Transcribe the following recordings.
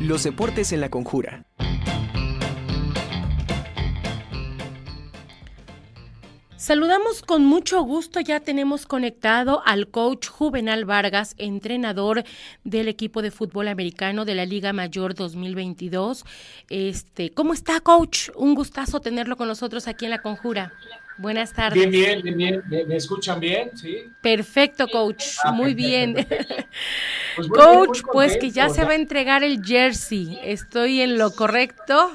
Los deportes en la conjura. Saludamos con mucho gusto, ya tenemos conectado al coach Juvenal Vargas, entrenador del equipo de fútbol americano de la Liga Mayor 2022. Este, ¿cómo está, coach? Un gustazo tenerlo con nosotros aquí en La Conjura. Buenas tardes. Bien, bien, bien, bien. ¿Me, escuchan bien? Sí. Perfecto, coach. Ah, Muy bien. Pues coach, pues que ya se va a entregar el jersey. ¿Estoy en lo correcto?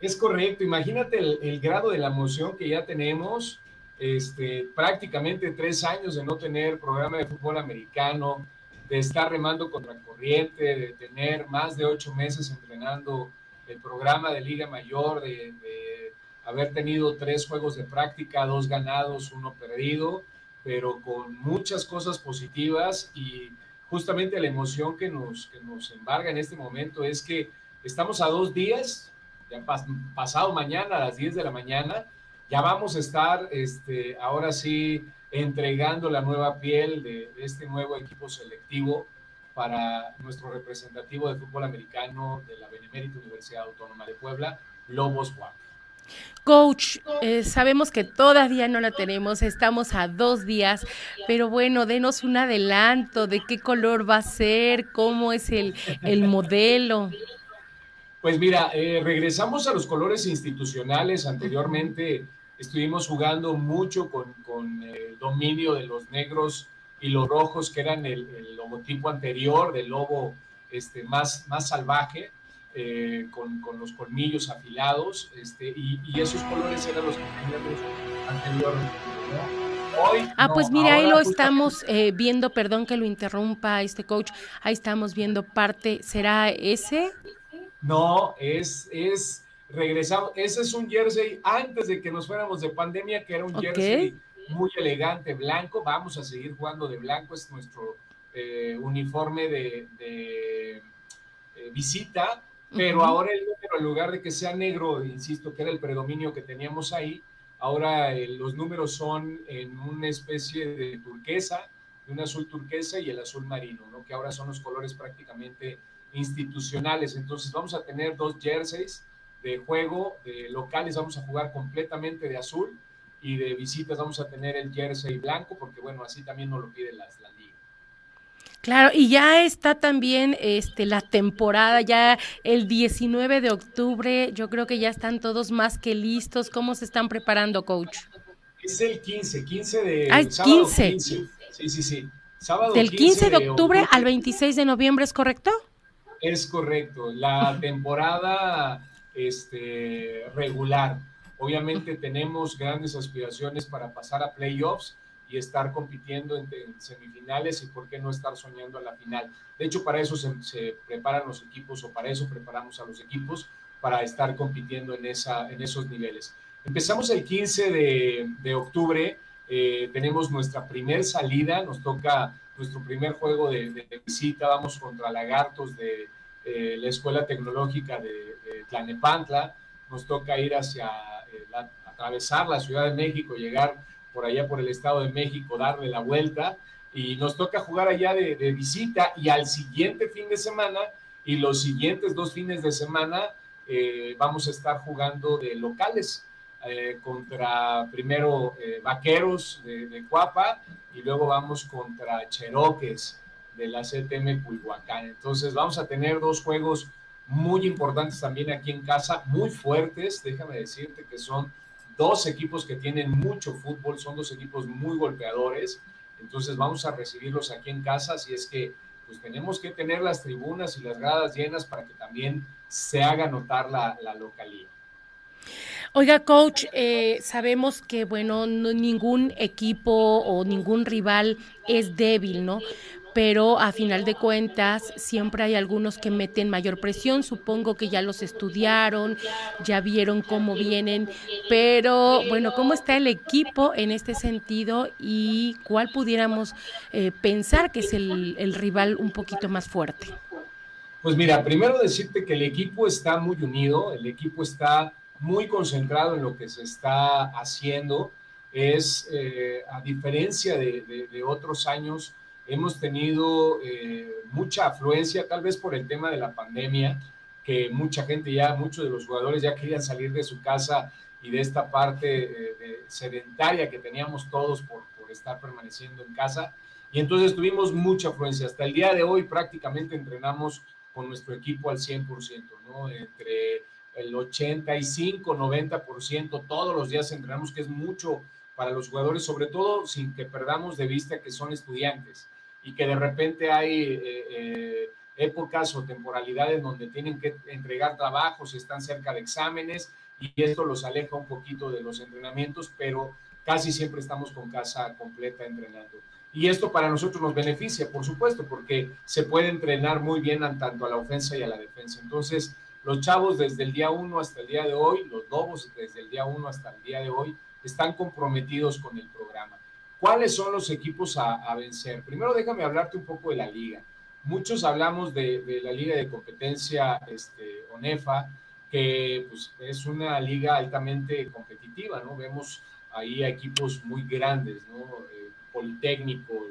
Es correcto. Imagínate el grado de la emoción que ya tenemos este, prácticamente tres años de no tener programa de fútbol americano, de estar remando contra corriente, de tener más de ocho meses entrenando el programa de Liga Mayor, de, haber tenido tres juegos de práctica, dos ganados, uno perdido, pero con muchas cosas positivas y justamente la emoción que nos, que nos embarga en este momento es que estamos a dos días, ya pasado mañana a las 10 de la mañana, ya vamos a estar este, ahora sí entregando la nueva piel de, este nuevo equipo selectivo para nuestro representativo de fútbol americano de la Benemérita Universidad Autónoma de Puebla, Lobos Juan. Coach, eh, sabemos que todavía no la tenemos, estamos a dos días, pero bueno, denos un adelanto de qué color va a ser, cómo es el, el modelo. Pues mira, eh, regresamos a los colores institucionales. Anteriormente estuvimos jugando mucho con, el dominio de los negros y los rojos, que eran el, logotipo anterior del lobo este, más, más salvaje, eh, con, los colmillos afilados, este, y, esos colores eran los que teníamos anteriormente. Hoy, ah, pues mira, ahí lo estamos eh, viendo, perdón que lo interrumpa este coach, ahí estamos viendo parte, ¿será ese? No, es, es regresamos. Ese es un jersey antes de que nos fuéramos de pandemia, que era un jersey muy elegante, blanco. Vamos a seguir jugando de blanco, es nuestro eh, uniforme de, eh, visita, pero ahora el número, en lugar de que sea negro, insisto, que era el predominio que teníamos ahí, ahora eh, los números son en una especie de turquesa, de un azul turquesa y el azul marino, ¿no? que ahora son los colores prácticamente institucionales. Entonces vamos a tener dos jerseys de juego, de locales vamos a jugar completamente de azul y de visitas vamos a tener el jersey blanco, porque bueno, así también nos lo pide la liga. Claro, y ya está también este la temporada, ya el 19 de octubre, yo creo que ya están todos más que listos. ¿Cómo se están preparando, coach? Es el 15, 15 de ah, 15. Sí, sí, sí. Sábado Del 15, de, octubre, octubre al 26 de noviembre, ¿es correcto? Es correcto. La temporada este, regular. Obviamente tenemos grandes aspiraciones para pasar a playoffs y estar compitiendo en, semifinales y por qué no estar soñando a la final. De hecho, para eso se, preparan los equipos o para eso preparamos a los equipos para estar compitiendo en, esa, en esos niveles. Empezamos el 15 de, octubre, eh, tenemos nuestra primer salida, nos toca nuestro primer juego de visita, vamos contra Lagartos de, eh, la Escuela Tecnológica de, Tlanepantla, nos toca ir hacia, eh, atravesar la Ciudad de México, llegar por allá por el Estado de México, darle la vuelta, y nos toca jugar allá de, visita, y al siguiente fin de semana, y los siguientes dos fines de semana, eh, vamos a estar jugando de locales. contra primero Vaqueros de, de, Cuapa y luego vamos contra Cheroques de la CTM Culhuacán. Entonces vamos a tener dos juegos muy importantes también aquí en casa, muy fuertes, déjame decirte que son dos equipos que tienen mucho fútbol, son dos equipos muy golpeadores, entonces vamos a recibirlos aquí en casa, así es que pues tenemos que tener las tribunas y las gradas llenas para que también se haga notar la, localidad. Oiga, coach, eh, sabemos que, bueno, ningún equipo o ningún rival es débil, ¿no? Pero a final de cuentas siempre hay algunos que meten mayor presión, supongo que ya los estudiaron, ya vieron cómo vienen, pero bueno, ¿cómo está el equipo en este sentido y cuál pudiéramos eh, pensar que es el, rival un poquito más fuerte? Pues mira, primero decirte que el equipo está muy unido, el equipo está muy concentrado en lo que se está haciendo, es eh, a diferencia de otros años, hemos tenido eh, mucha afluencia, tal vez por el tema de la pandemia, que mucha gente ya, muchos de los jugadores ya querían salir de su casa y de esta parte eh, sedentaria que teníamos todos por, por estar permaneciendo en casa. Y entonces tuvimos mucha afluencia. Hasta el día de hoy prácticamente entrenamos con nuestro equipo al 100%, ¿no? Entre el 85, 90%, todos los días entrenamos, que es mucho para los jugadores, sobre todo sin que perdamos de vista que son estudiantes y que de repente hay eh, eh, épocas o temporalidades donde tienen que entregar trabajos y están cerca de exámenes y esto los aleja un poquito de los entrenamientos, pero casi siempre estamos con casa completa entrenando. Y esto para nosotros nos beneficia, por supuesto, porque se puede entrenar muy bien tanto a la ofensa y a la defensa. Entonces, los chavos desde el día 1 hasta el día de hoy, los lobos desde el día 1 hasta el día de hoy, están comprometidos con el programa. ¿Cuáles son los equipos a, vencer? Primero déjame hablarte un poco de la liga. Muchos hablamos de, la liga de competencia este, ONEFA, que pues, es una liga altamente competitiva, ¿no? Vemos ahí equipos muy grandes, ¿no? Eh, Politécnico,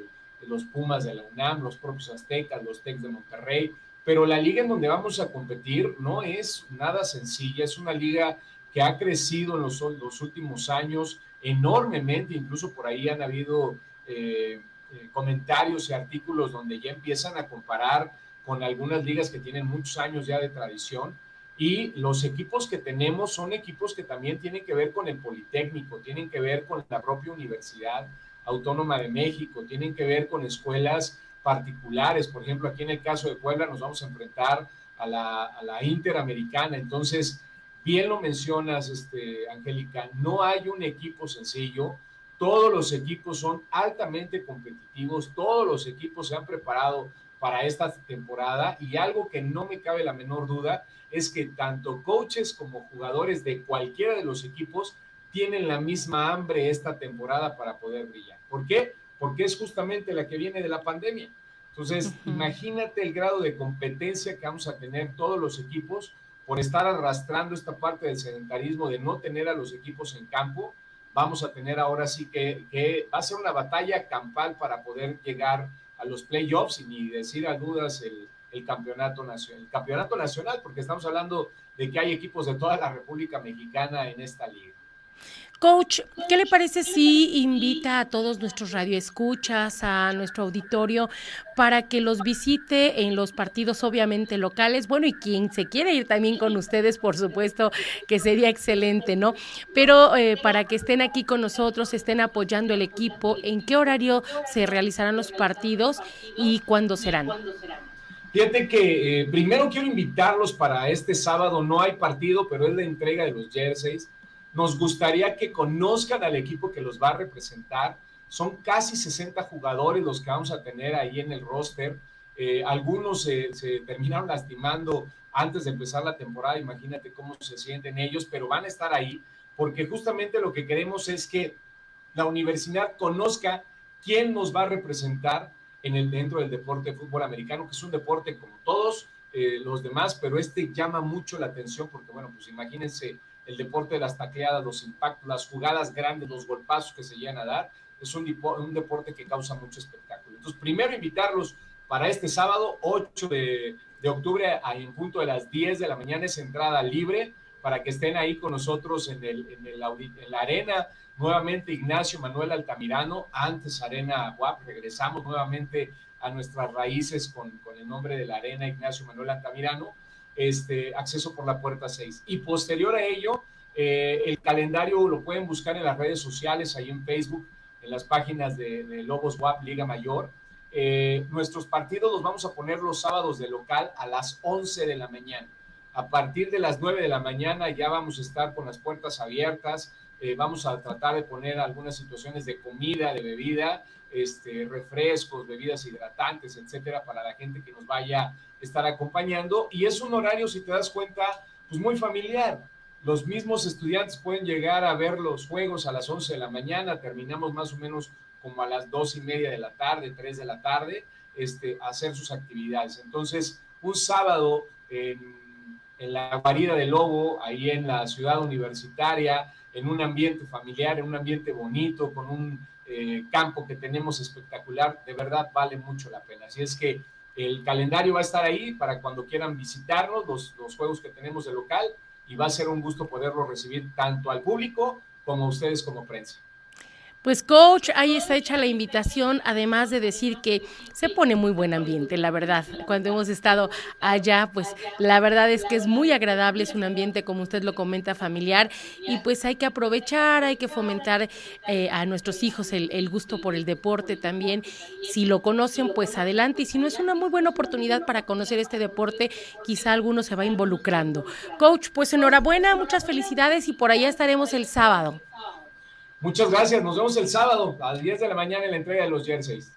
los Pumas de la UNAM, los propios Aztecas, los Tecs de Monterrey, pero la liga en donde vamos a competir no es nada sencilla, es una liga que ha crecido en los, los últimos años enormemente, incluso por ahí han habido eh, eh, comentarios y artículos donde ya empiezan a comparar con algunas ligas que tienen muchos años ya de tradición. Y los equipos que tenemos son equipos que también tienen que ver con el Politécnico, tienen que ver con la propia Universidad Autónoma de México, tienen que ver con escuelas particulares. Por ejemplo, aquí en el caso de Puebla nos vamos a enfrentar a la, a la Interamericana. Entonces, bien lo mencionas, este, Angélica, no hay un equipo sencillo. Todos los equipos son altamente competitivos, todos los equipos se han preparado para esta temporada y algo que no me cabe la menor duda es que tanto coaches como jugadores de cualquiera de los equipos tienen la misma hambre esta temporada para poder brillar. ¿Por qué? Porque es justamente la que viene de la pandemia. Entonces, imagínate el grado de competencia que vamos a tener todos los equipos por estar arrastrando esta parte del sedentarismo, de no tener a los equipos en campo, vamos a tener ahora sí que, va a ser una batalla campal para poder llegar a los playoffs y ni decir a dudas el, campeonato nacional, el campeonato nacional, porque estamos hablando de que hay equipos de toda la República Mexicana en esta liga. Coach, ¿qué le parece si invita a todos nuestros radioescuchas, a nuestro auditorio, para que los visite en los partidos obviamente locales? Bueno, y quien se quiere ir también con ustedes, por supuesto, que sería excelente, ¿no? Pero eh, para que estén aquí con nosotros, estén apoyando el equipo, ¿en qué horario se realizarán los partidos y cuándo serán? Fíjate que eh, primero quiero invitarlos para este sábado, no hay partido, pero es la entrega de los jerseys nos gustaría que conozcan al equipo que los va a representar. Son casi 60 jugadores los que vamos a tener ahí en el roster. Eh, algunos se, terminaron lastimando antes de empezar la temporada. Imagínate cómo se sienten ellos, pero van a estar ahí porque justamente lo que queremos es que la universidad conozca quién nos va a representar en el, dentro del deporte de fútbol americano, que es un deporte como todos eh, los demás, pero este llama mucho la atención porque, bueno, pues imagínense el deporte de las tacleadas, los impactos, las jugadas grandes, los golpazos que se llegan a dar, es un, un deporte que causa mucho espectáculo. Entonces, primero invitarlos para este sábado, 8 de, octubre, en punto de las 10 de la mañana, es entrada libre para que estén ahí con nosotros en, el, en, el, la arena. Nuevamente Ignacio Manuel Altamirano, antes Arena WAP, regresamos nuevamente a nuestras raíces con, con el nombre de la arena Ignacio Manuel Altamirano este, acceso por la puerta 6. Y posterior a ello, eh, el calendario lo pueden buscar en las redes sociales, ahí en Facebook, en las páginas de, Lobos WAP Liga Mayor. Eh, nuestros partidos los vamos a poner los sábados de local a las 11 de la mañana. A partir de las 9 de la mañana ya vamos a estar con las puertas abiertas. Eh, vamos a tratar de poner algunas situaciones de comida, de bebida, este, refrescos, bebidas hidratantes, etcétera, para la gente que nos vaya estar acompañando y es un horario, si te das cuenta, pues muy familiar. Los mismos estudiantes pueden llegar a ver los juegos a las 11 de la mañana, terminamos más o menos como a las dos y media de la tarde, 3 de la tarde, este, hacer sus actividades. Entonces, un sábado en, en la guarida del Lobo, ahí en la ciudad universitaria, en un ambiente familiar, en un ambiente bonito, con un eh, campo que tenemos espectacular, de verdad vale mucho la pena. Así es que el calendario va a estar ahí para cuando quieran visitarnos, los, los juegos que tenemos de local, y va a ser un gusto poderlo recibir tanto al público como a ustedes como prensa. Pues coach, ahí está hecha la invitación, además de decir que se pone muy buen ambiente, la verdad. Cuando hemos estado allá, pues la verdad es que es muy agradable, es un ambiente, como usted lo comenta, familiar, y pues hay que aprovechar, hay que fomentar eh, a nuestros hijos el, el, gusto por el deporte también. Si lo conocen, pues adelante, y si no es una muy buena oportunidad para conocer este deporte, quizá alguno se va involucrando. Coach, pues enhorabuena, muchas felicidades y por allá estaremos el sábado. Muchas gracias. Nos vemos el sábado a las 10 de la mañana en la entrega de los jerseys.